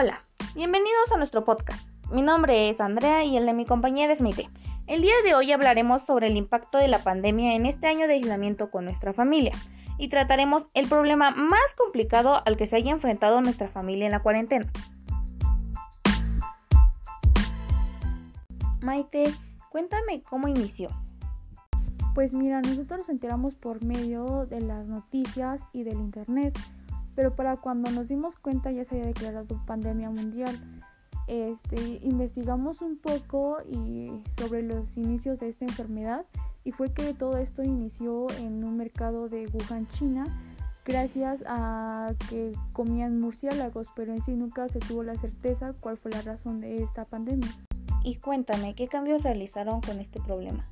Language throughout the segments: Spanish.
Hola, bienvenidos a nuestro podcast. Mi nombre es Andrea y el de mi compañera es Mite. El día de hoy hablaremos sobre el impacto de la pandemia en este año de aislamiento con nuestra familia y trataremos el problema más complicado al que se haya enfrentado nuestra familia en la cuarentena. Maite, cuéntame cómo inició. Pues mira, nosotros nos enteramos por medio de las noticias y del internet pero para cuando nos dimos cuenta ya se había declarado pandemia mundial. Este, investigamos un poco y sobre los inicios de esta enfermedad y fue que todo esto inició en un mercado de Wuhan, China, gracias a que comían murciélagos, pero en sí nunca se tuvo la certeza cuál fue la razón de esta pandemia. Y cuéntame, ¿qué cambios realizaron con este problema?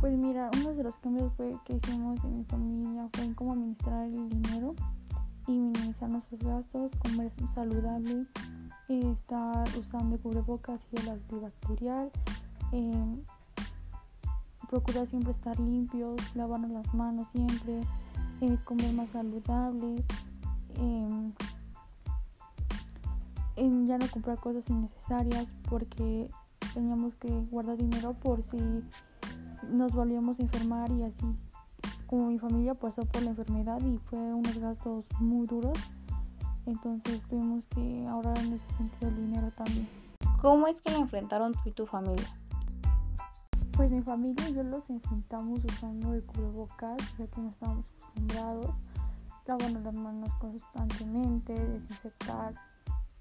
Pues mira, uno de los cambios fue que hicimos en mi familia fue en cómo administrar el dinero minimizar nuestros gastos, comer saludable, estar usando cubrebocas y el antibacterial, eh, procurar siempre estar limpios, lavarnos las manos siempre, eh, comer más saludable, em, ya no comprar cosas innecesarias porque teníamos que guardar dinero por si nos volvíamos a enfermar y así como mi familia pasó por la enfermedad y fue unos gastos muy duros, entonces tuvimos que ahorrar en ese sentido el dinero también. ¿Cómo es que lo enfrentaron tú y tu familia? Pues mi familia y yo los enfrentamos usando el cubrebocas, ya que no estábamos acostumbrados, lavarnos las manos constantemente, desinfectar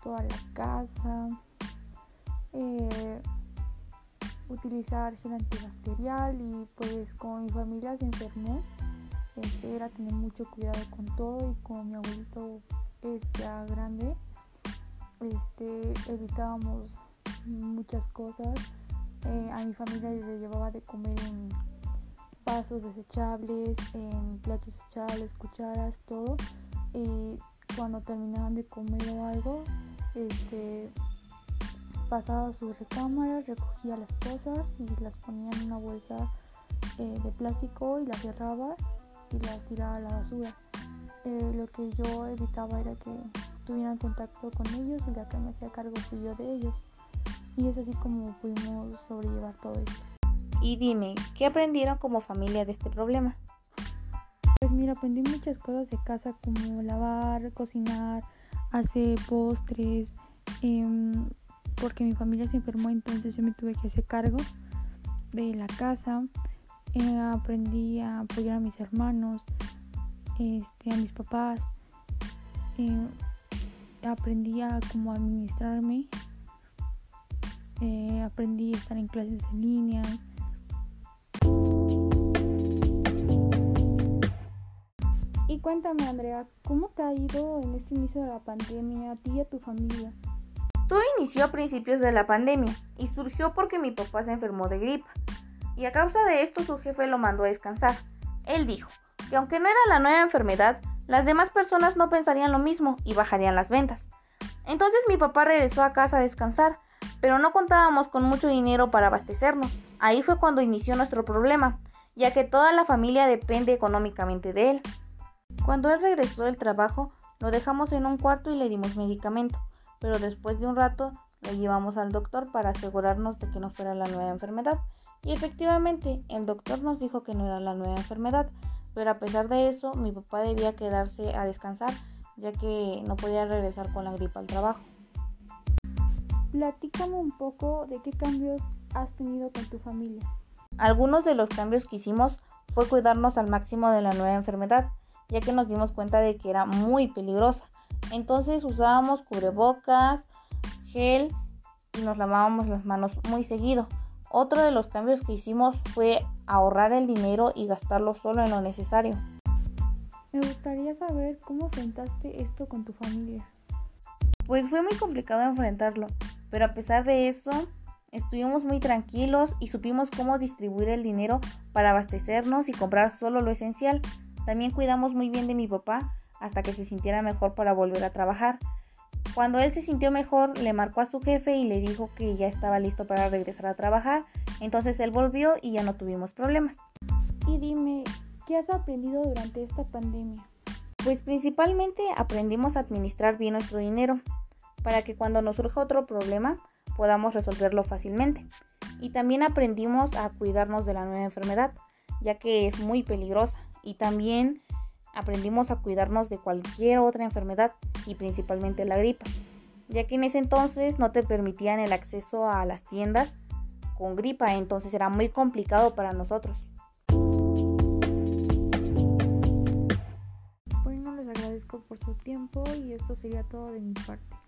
toda la casa, eh, utilizar gel antibacterial y pues como mi familia se enfermó, este, era tener mucho cuidado con todo y como mi abuelito es ya grande, este, evitábamos muchas cosas. Eh, a mi familia le llevaba de comer en vasos desechables, en platos desechables, cucharas, todo. Y cuando terminaban de comer o algo, este, pasaba a su recámara, recogía las cosas y las ponía en una bolsa eh, de plástico y las cerraba y las tiraba a la basura. Eh, lo que yo evitaba era que tuvieran contacto con ellos y la que me hacía cargo fui yo de ellos. Y es así como pudimos sobrellevar todo esto. Y dime, ¿qué aprendieron como familia de este problema? Pues mira, aprendí muchas cosas de casa como lavar, cocinar, hacer postres, em, porque mi familia se enfermó, entonces yo me tuve que hacer cargo de la casa. Eh, aprendí a apoyar a mis hermanos, este, a mis papás. Eh, aprendí a cómo administrarme. Eh, aprendí a estar en clases en línea. Y cuéntame, Andrea, ¿cómo te ha ido en este inicio de la pandemia a ti y a tu familia? Todo inició a principios de la pandemia y surgió porque mi papá se enfermó de gripa y a causa de esto su jefe lo mandó a descansar. Él dijo que aunque no era la nueva enfermedad, las demás personas no pensarían lo mismo y bajarían las ventas. Entonces mi papá regresó a casa a descansar, pero no contábamos con mucho dinero para abastecernos. Ahí fue cuando inició nuestro problema, ya que toda la familia depende económicamente de él. Cuando él regresó del trabajo, lo dejamos en un cuarto y le dimos medicamento, pero después de un rato lo llevamos al doctor para asegurarnos de que no fuera la nueva enfermedad. Y efectivamente, el doctor nos dijo que no era la nueva enfermedad, pero a pesar de eso, mi papá debía quedarse a descansar, ya que no podía regresar con la gripa al trabajo. Platícame un poco de qué cambios has tenido con tu familia. Algunos de los cambios que hicimos fue cuidarnos al máximo de la nueva enfermedad, ya que nos dimos cuenta de que era muy peligrosa. Entonces usábamos cubrebocas, gel y nos lavábamos las manos muy seguido. Otro de los cambios que hicimos fue ahorrar el dinero y gastarlo solo en lo necesario. Me gustaría saber cómo enfrentaste esto con tu familia. Pues fue muy complicado enfrentarlo, pero a pesar de eso, estuvimos muy tranquilos y supimos cómo distribuir el dinero para abastecernos y comprar solo lo esencial. También cuidamos muy bien de mi papá hasta que se sintiera mejor para volver a trabajar. Cuando él se sintió mejor, le marcó a su jefe y le dijo que ya estaba listo para regresar a trabajar. Entonces él volvió y ya no tuvimos problemas. Y dime, ¿qué has aprendido durante esta pandemia? Pues principalmente aprendimos a administrar bien nuestro dinero. para que cuando nos surja otro problema podamos resolverlo fácilmente. Y también aprendimos a cuidarnos de la nueva enfermedad, ya que es muy peligrosa. Y también aprendimos a cuidarnos de cualquier otra enfermedad y principalmente la gripa, ya que en ese entonces no te permitían el acceso a las tiendas con gripa, entonces era muy complicado para nosotros. Bueno, les agradezco por su tiempo y esto sería todo de mi parte.